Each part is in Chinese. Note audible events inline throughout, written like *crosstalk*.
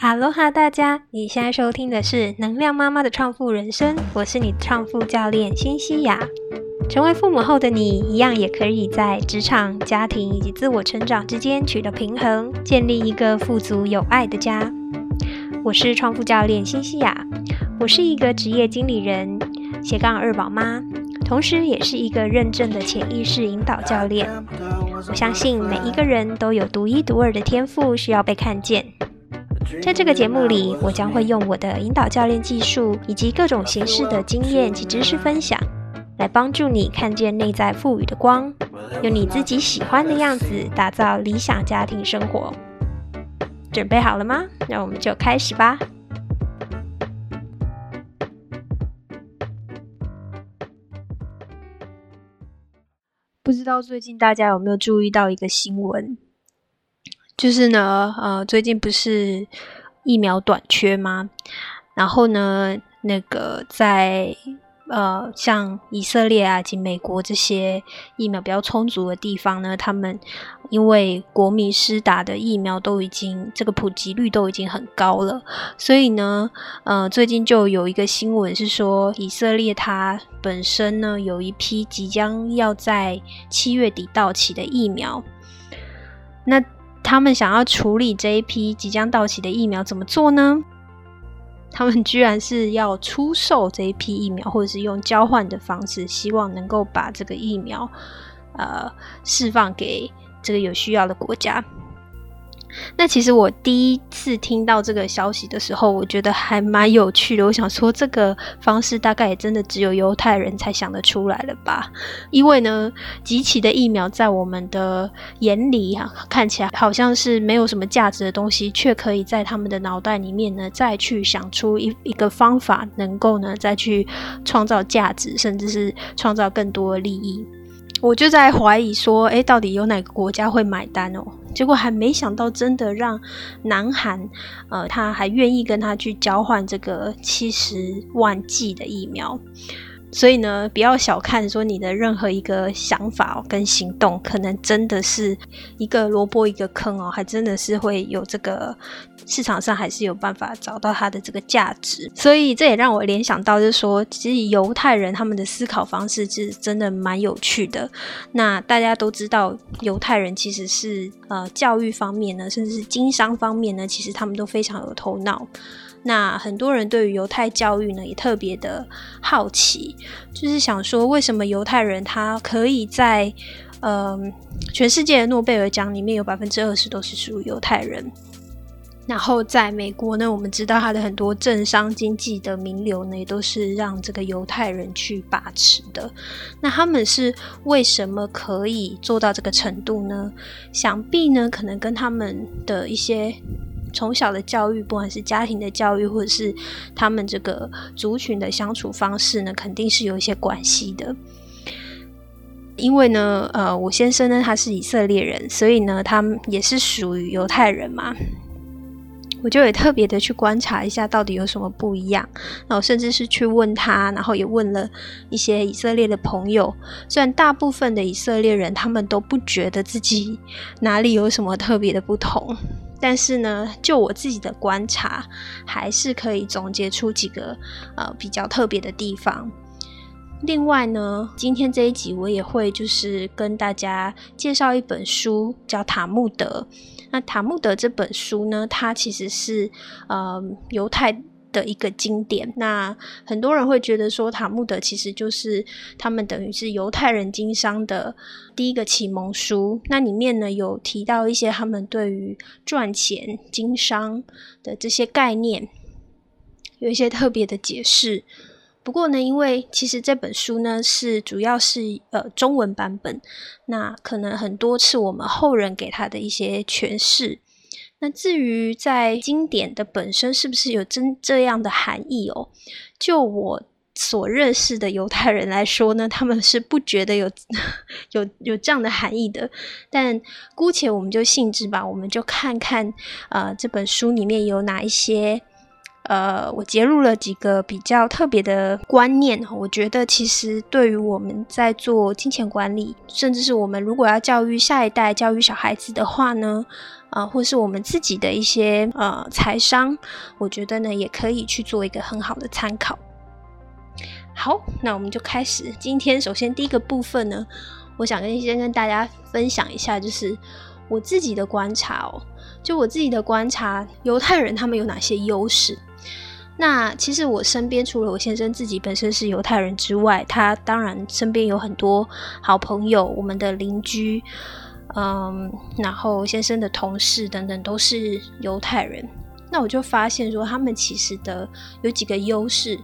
哈喽哈，大家！你现在收听的是《能量妈妈的创富人生》，我是你的创富教练辛西亚。成为父母后的你，一样也可以在职场、家庭以及自我成长之间取得平衡，建立一个富足有爱的家。我是创富教练辛西亚，我是一个职业经理人、斜杠二宝妈，同时也是一个认证的潜意识引导教练。我相信每一个人都有独一独二的天赋，需要被看见。在这个节目里，我将会用我的引导教练技术以及各种形式的经验及知识分享，来帮助你看见内在赋予的光，用你自己喜欢的样子打造理想家庭生活。准备好了吗？那我们就开始吧。不知道最近大家有没有注意到一个新闻？就是呢，呃，最近不是疫苗短缺吗？然后呢，那个在呃，像以色列啊及美国这些疫苗比较充足的地方呢，他们因为国民施打的疫苗都已经这个普及率都已经很高了，所以呢，呃，最近就有一个新闻是说，以色列它本身呢有一批即将要在七月底到期的疫苗，那。他们想要处理这一批即将到期的疫苗，怎么做呢？他们居然是要出售这一批疫苗，或者是用交换的方式，希望能够把这个疫苗，呃，释放给这个有需要的国家。那其实我第一次听到这个消息的时候，我觉得还蛮有趣的。我想说，这个方式大概也真的只有犹太人才想得出来了吧？因为呢，集齐的疫苗在我们的眼里啊，看起来好像是没有什么价值的东西，却可以在他们的脑袋里面呢，再去想出一一个方法，能够呢再去创造价值，甚至是创造更多的利益。我就在怀疑说，哎，到底有哪个国家会买单哦？结果还没想到，真的让南韩，呃，他还愿意跟他去交换这个七十万剂的疫苗。所以呢，不要小看说你的任何一个想法跟行动，可能真的是一个萝卜一个坑哦，还真的是会有这个市场上还是有办法找到它的这个价值。*laughs* 所以这也让我联想到，就是说，其实犹太人他们的思考方式是真的蛮有趣的。那大家都知道，犹太人其实是呃教育方面呢，甚至是经商方面呢，其实他们都非常有头脑。那很多人对于犹太教育呢，也特别的好奇，就是想说，为什么犹太人他可以在嗯全世界的诺贝尔奖里面有百分之二十都是属于犹太人？然后在美国呢，我们知道他的很多政商经济的名流呢，也都是让这个犹太人去把持的。那他们是为什么可以做到这个程度呢？想必呢，可能跟他们的一些。从小的教育，不管是家庭的教育，或者是他们这个族群的相处方式呢，肯定是有一些关系的。因为呢，呃，我先生呢他是以色列人，所以呢，他们也是属于犹太人嘛。我就也特别的去观察一下，到底有什么不一样。那我甚至是去问他，然后也问了一些以色列的朋友。虽然大部分的以色列人他们都不觉得自己哪里有什么特别的不同。但是呢，就我自己的观察，还是可以总结出几个呃比较特别的地方。另外呢，今天这一集我也会就是跟大家介绍一本书，叫《塔木德》。那《塔木德》这本书呢，它其实是呃犹太。的一个经典，那很多人会觉得说塔木德其实就是他们等于是犹太人经商的第一个启蒙书。那里面呢有提到一些他们对于赚钱经商的这些概念，有一些特别的解释。不过呢，因为其实这本书呢是主要是呃中文版本，那可能很多是我们后人给他的一些诠释。那至于在经典的本身是不是有真这样的含义哦？就我所认识的犹太人来说呢，他们是不觉得有 *laughs* 有有这样的含义的。但姑且我们就信之吧，我们就看看呃这本书里面有哪一些呃，我揭露了几个比较特别的观念。我觉得其实对于我们在做金钱管理，甚至是我们如果要教育下一代、教育小孩子的话呢，啊，或是我们自己的一些呃财商，我觉得呢也可以去做一个很好的参考。好，那我们就开始今天。首先第一个部分呢，我想跟先跟大家分享一下，就是我自己的观察哦。就我自己的观察，犹太人他们有哪些优势？那其实我身边除了我先生自己本身是犹太人之外，他当然身边有很多好朋友，我们的邻居，嗯，然后先生的同事等等都是犹太人。那我就发现说，他们其实的有几个优势。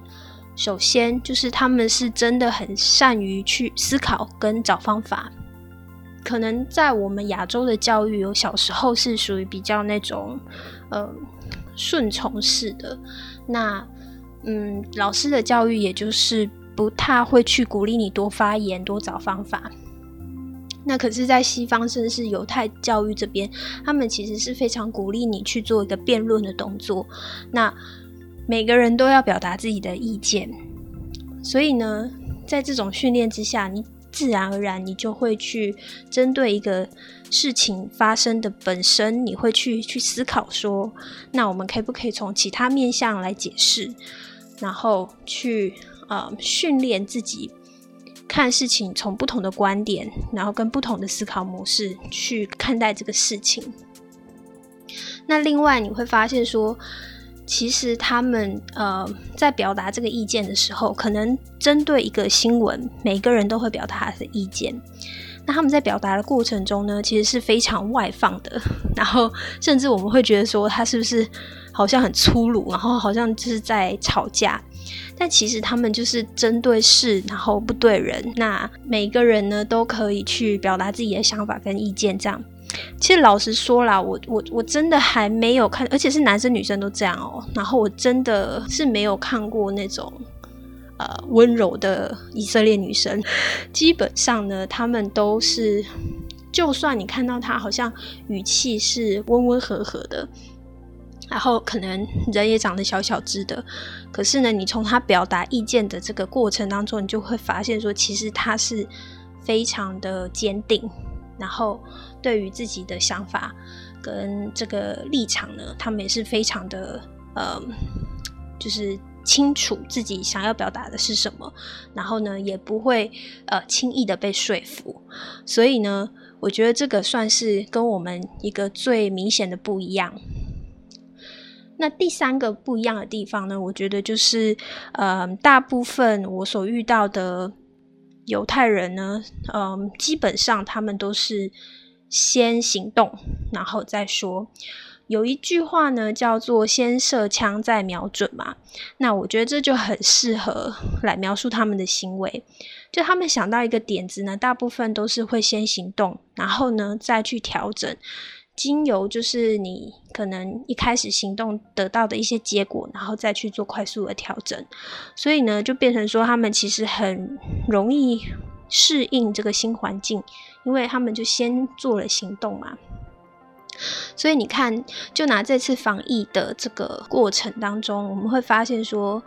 首先就是他们是真的很善于去思考跟找方法。可能在我们亚洲的教育，有小时候是属于比较那种呃顺从式的。那，嗯，老师的教育也就是不太会去鼓励你多发言、多找方法。那可是，在西方，甚至是犹太教育这边，他们其实是非常鼓励你去做一个辩论的动作。那每个人都要表达自己的意见。所以呢，在这种训练之下，你自然而然你就会去针对一个。事情发生的本身，你会去去思考说，那我们可不可以从其他面向来解释，然后去呃训练自己看事情从不同的观点，然后跟不同的思考模式去看待这个事情。那另外你会发现说，其实他们呃在表达这个意见的时候，可能针对一个新闻，每个人都会表达他的意见。那他们在表达的过程中呢，其实是非常外放的，然后甚至我们会觉得说他是不是好像很粗鲁，然后好像就是在吵架，但其实他们就是针对事，然后不对人。那每个人呢都可以去表达自己的想法跟意见，这样。其实老实说啦，我我我真的还没有看，而且是男生女生都这样哦。然后我真的是没有看过那种。呃，温柔的以色列女生，*laughs* 基本上呢，她们都是，就算你看到她好像语气是温温和和的，然后可能人也长得小小只的，可是呢，你从她表达意见的这个过程当中，你就会发现说，其实她是非常的坚定，然后对于自己的想法跟这个立场呢，他们也是非常的呃，就是。清楚自己想要表达的是什么，然后呢，也不会呃轻易的被说服。所以呢，我觉得这个算是跟我们一个最明显的不一样。那第三个不一样的地方呢，我觉得就是呃，大部分我所遇到的犹太人呢，嗯，基本上他们都是先行动，然后再说。有一句话呢，叫做“先射枪再瞄准”嘛。那我觉得这就很适合来描述他们的行为。就他们想到一个点子呢，大部分都是会先行动，然后呢再去调整，经由就是你可能一开始行动得到的一些结果，然后再去做快速的调整。所以呢，就变成说他们其实很容易适应这个新环境，因为他们就先做了行动嘛。所以你看，就拿这次防疫的这个过程当中，我们会发现说，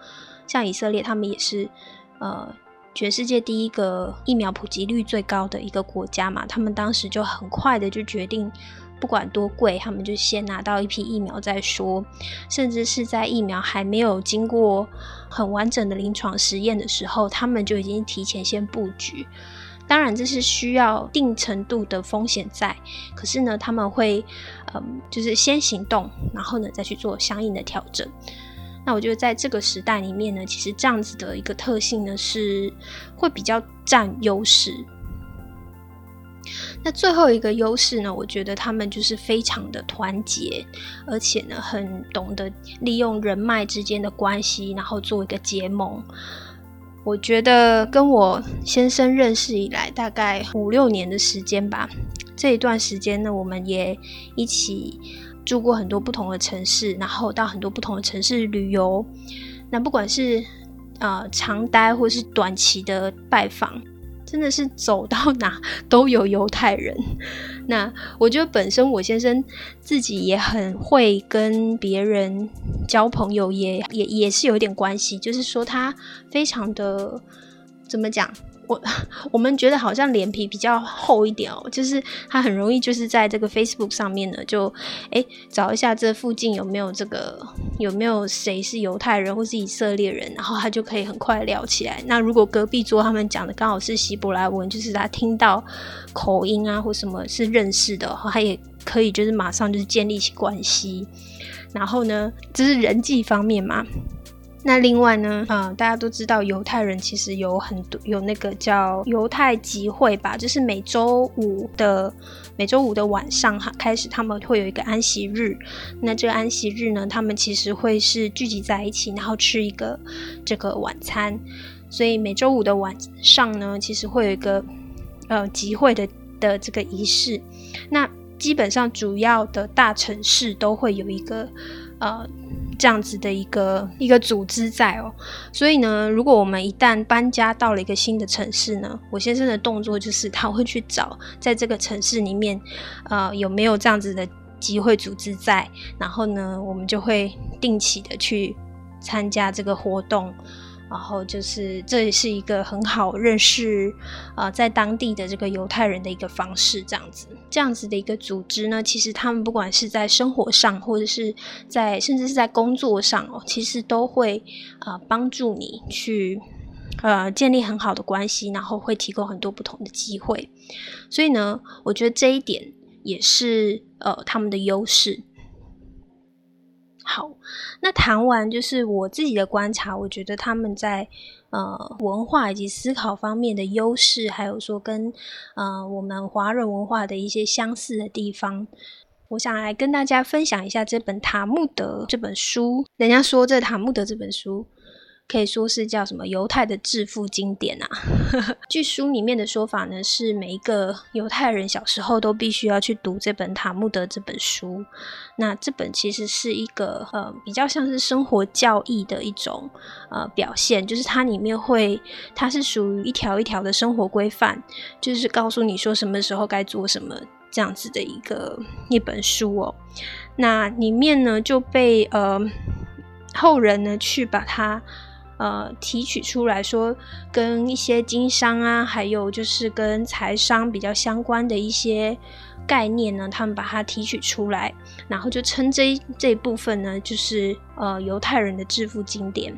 像以色列，他们也是呃全世界第一个疫苗普及率最高的一个国家嘛。他们当时就很快的就决定，不管多贵，他们就先拿到一批疫苗再说。甚至是在疫苗还没有经过很完整的临床实验的时候，他们就已经提前先布局。当然，这是需要定程度的风险在，可是呢，他们会，嗯，就是先行动，然后呢，再去做相应的调整。那我觉得在这个时代里面呢，其实这样子的一个特性呢，是会比较占优势。那最后一个优势呢，我觉得他们就是非常的团结，而且呢，很懂得利用人脉之间的关系，然后做一个结盟。我觉得跟我先生认识以来，大概五六年的时间吧。这一段时间呢，我们也一起住过很多不同的城市，然后到很多不同的城市旅游。那不管是呃长待或是短期的拜访，真的是走到哪都有犹太人。*laughs* 那我觉得本身我先生自己也很会跟别人交朋友，也也也是有点关系，就是说他非常的怎么讲？我 *laughs* 我们觉得好像脸皮比较厚一点哦，就是他很容易就是在这个 Facebook 上面呢，就哎找一下这附近有没有这个有没有谁是犹太人或是以色列人，然后他就可以很快聊起来。那如果隔壁桌他们讲的刚好是希伯来文，就是他听到口音啊或什么是认识的，他也可以就是马上就是建立起关系。然后呢，这是人际方面嘛。那另外呢，啊，大家都知道犹太人其实有很多有那个叫犹太集会吧，就是每周五的每周五的晚上哈开始，他们会有一个安息日。那这个安息日呢，他们其实会是聚集在一起，然后吃一个这个晚餐。所以每周五的晚上呢，其实会有一个呃集会的的这个仪式。那基本上主要的大城市都会有一个呃。这样子的一个一个组织在哦，所以呢，如果我们一旦搬家到了一个新的城市呢，我先生的动作就是他会去找在这个城市里面，呃，有没有这样子的机会组织在，然后呢，我们就会定期的去参加这个活动。然后就是，这也是一个很好认识啊，在当地的这个犹太人的一个方式，这样子，这样子的一个组织呢，其实他们不管是在生活上，或者是在甚至是在工作上哦，其实都会啊帮助你去呃建立很好的关系，然后会提供很多不同的机会。所以呢，我觉得这一点也是呃他们的优势。好，那谈完就是我自己的观察，我觉得他们在呃文化以及思考方面的优势，还有说跟呃我们华人文化的一些相似的地方，我想来跟大家分享一下这本《塔木德》这本书。人家说这《塔木德》这本书。可以说是叫什么犹太的致富经典啊？*laughs* 据书里面的说法呢，是每一个犹太人小时候都必须要去读这本塔木德这本书。那这本其实是一个呃比较像是生活教义的一种呃表现，就是它里面会它是属于一条一条的生活规范，就是告诉你说什么时候该做什么这样子的一个一本书哦。那里面呢就被呃后人呢去把它。呃，提取出来说，跟一些经商啊，还有就是跟财商比较相关的一些概念呢，他们把它提取出来，然后就称这这一部分呢，就是呃犹太人的致富经典。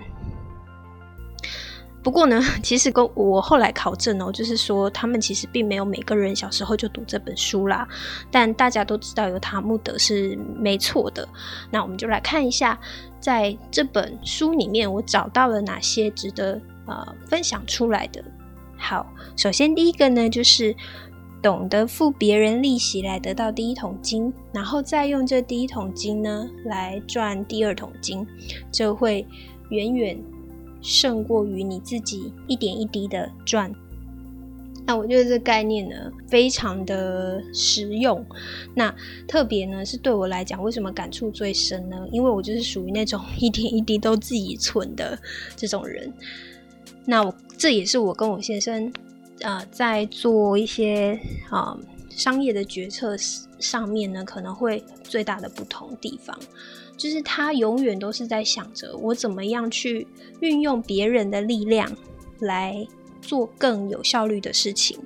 不过呢，*laughs* 其实跟我后来考证哦，就是说他们其实并没有每个人小时候就读这本书啦。但大家都知道有塔木德是没错的。那我们就来看一下，在这本书里面我找到了哪些值得呃分享出来的。好，首先第一个呢，就是懂得付别人利息来得到第一桶金，然后再用这第一桶金呢来赚第二桶金，就会远远。胜过于你自己一点一滴的赚，那我觉得这概念呢非常的实用。那特别呢是对我来讲，为什么感触最深呢？因为我就是属于那种一点一滴都自己存的这种人。那我这也是我跟我先生啊在做一些啊商业的决策上面呢，可能会最大的不同地方。就是他永远都是在想着我怎么样去运用别人的力量来做更有效率的事情。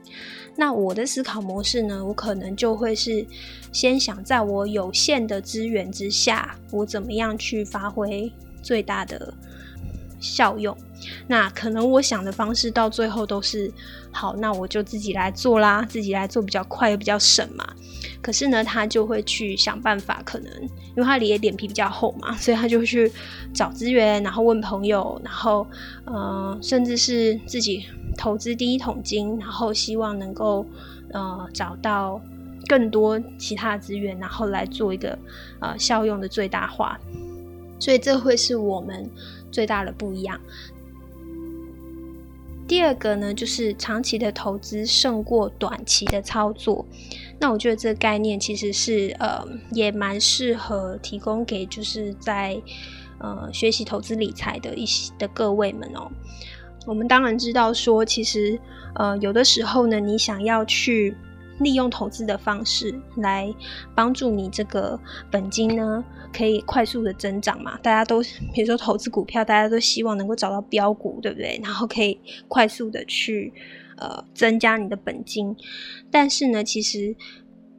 那我的思考模式呢？我可能就会是先想在我有限的资源之下，我怎么样去发挥最大的效用。那可能我想的方式到最后都是好，那我就自己来做啦，自己来做比较快又比较省嘛。可是呢，他就会去想办法，可能因为他脸脸皮比较厚嘛，所以他就去找资源，然后问朋友，然后呃，甚至是自己投资第一桶金，然后希望能够呃找到更多其他的资源，然后来做一个呃效用的最大化。所以这会是我们最大的不一样。第二个呢，就是长期的投资胜过短期的操作。那我觉得这个概念其实是呃，也蛮适合提供给就是在呃学习投资理财的一些的各位们哦。我们当然知道说，其实呃有的时候呢，你想要去利用投资的方式来帮助你这个本金呢，可以快速的增长嘛？大家都比如说投资股票，大家都希望能够找到标股，对不对？然后可以快速的去呃增加你的本金。但是呢，其实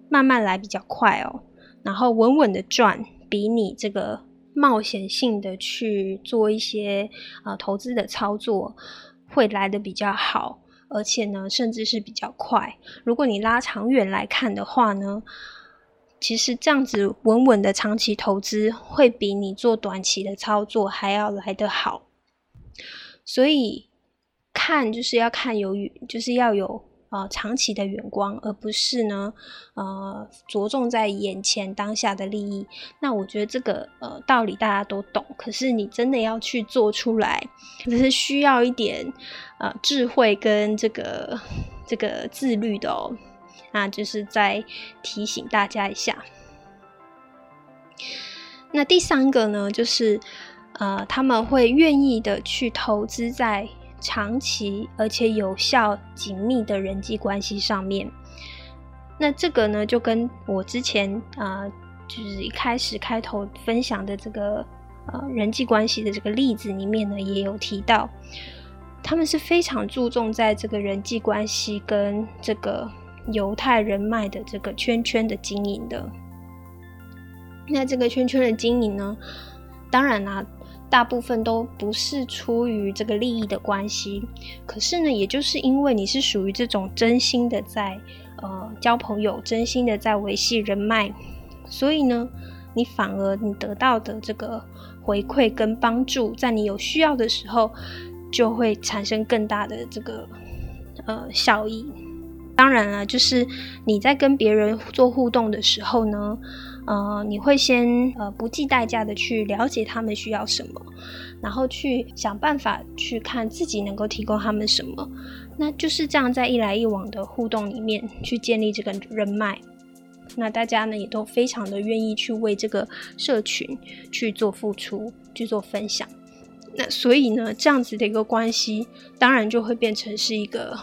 慢慢来比较快哦，然后稳稳的赚，比你这个冒险性的去做一些呃投资的操作会来的比较好。而且呢，甚至是比较快。如果你拉长远来看的话呢，其实这样子稳稳的长期投资会比你做短期的操作还要来得好。所以看就是要看有，就是要有。呃，长期的眼光，而不是呢，呃，着重在眼前当下的利益。那我觉得这个呃道理大家都懂，可是你真的要去做出来，只是需要一点呃智慧跟这个这个自律的哦。那就是再提醒大家一下。那第三个呢，就是呃他们会愿意的去投资在。长期而且有效、紧密的人际关系上面，那这个呢，就跟我之前啊，就是一开始开头分享的这个呃人际关系的这个例子里面呢，也有提到，他们是非常注重在这个人际关系跟这个犹太人脉的这个圈圈的经营的。那这个圈圈的经营呢，当然啦。大部分都不是出于这个利益的关系，可是呢，也就是因为你是属于这种真心的在呃交朋友，真心的在维系人脉，所以呢，你反而你得到的这个回馈跟帮助，在你有需要的时候，就会产生更大的这个呃效益。当然了，就是你在跟别人做互动的时候呢。呃，你会先呃不计代价的去了解他们需要什么，然后去想办法去看自己能够提供他们什么，那就是这样在一来一往的互动里面去建立这个人脉。那大家呢也都非常的愿意去为这个社群去做付出，去做分享。那所以呢，这样子的一个关系，当然就会变成是一个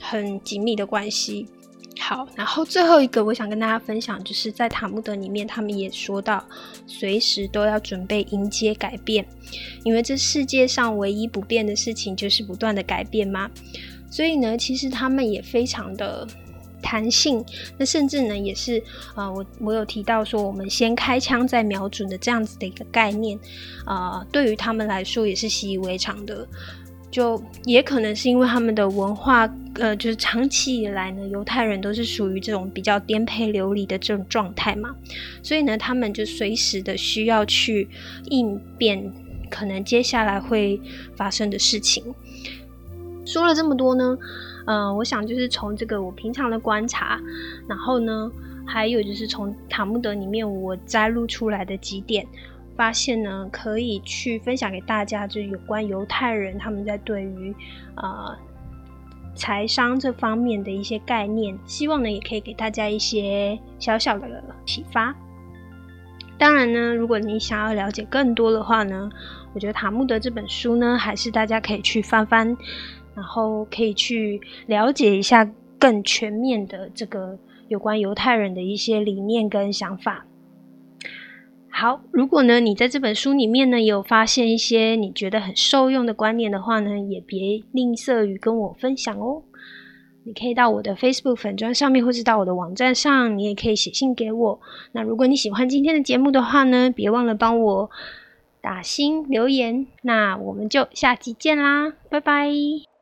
很紧密的关系。好，然后最后一个我想跟大家分享，就是在塔木德里面，他们也说到，随时都要准备迎接改变，因为这世界上唯一不变的事情就是不断的改变嘛。所以呢，其实他们也非常的弹性，那甚至呢，也是啊，我我有提到说，我们先开枪再瞄准的这样子的一个概念，啊，对于他们来说也是习以为常的。就也可能是因为他们的文化，呃，就是长期以来呢，犹太人都是属于这种比较颠沛流离的这种状态嘛，所以呢，他们就随时的需要去应变可能接下来会发生的事情。说了这么多呢，呃，我想就是从这个我平常的观察，然后呢，还有就是从塔木德里面我摘录出来的几点。发现呢，可以去分享给大家，就有关犹太人他们在对于呃财商这方面的一些概念，希望呢也可以给大家一些小小的启发。当然呢，如果你想要了解更多的话呢，我觉得塔木德这本书呢，还是大家可以去翻翻，然后可以去了解一下更全面的这个有关犹太人的一些理念跟想法。好，如果呢，你在这本书里面呢，有发现一些你觉得很受用的观念的话呢，也别吝啬于跟我分享哦。你可以到我的 Facebook 粉砖上面，或是到我的网站上，你也可以写信给我。那如果你喜欢今天的节目的话呢，别忘了帮我打星留言。那我们就下期见啦，拜拜。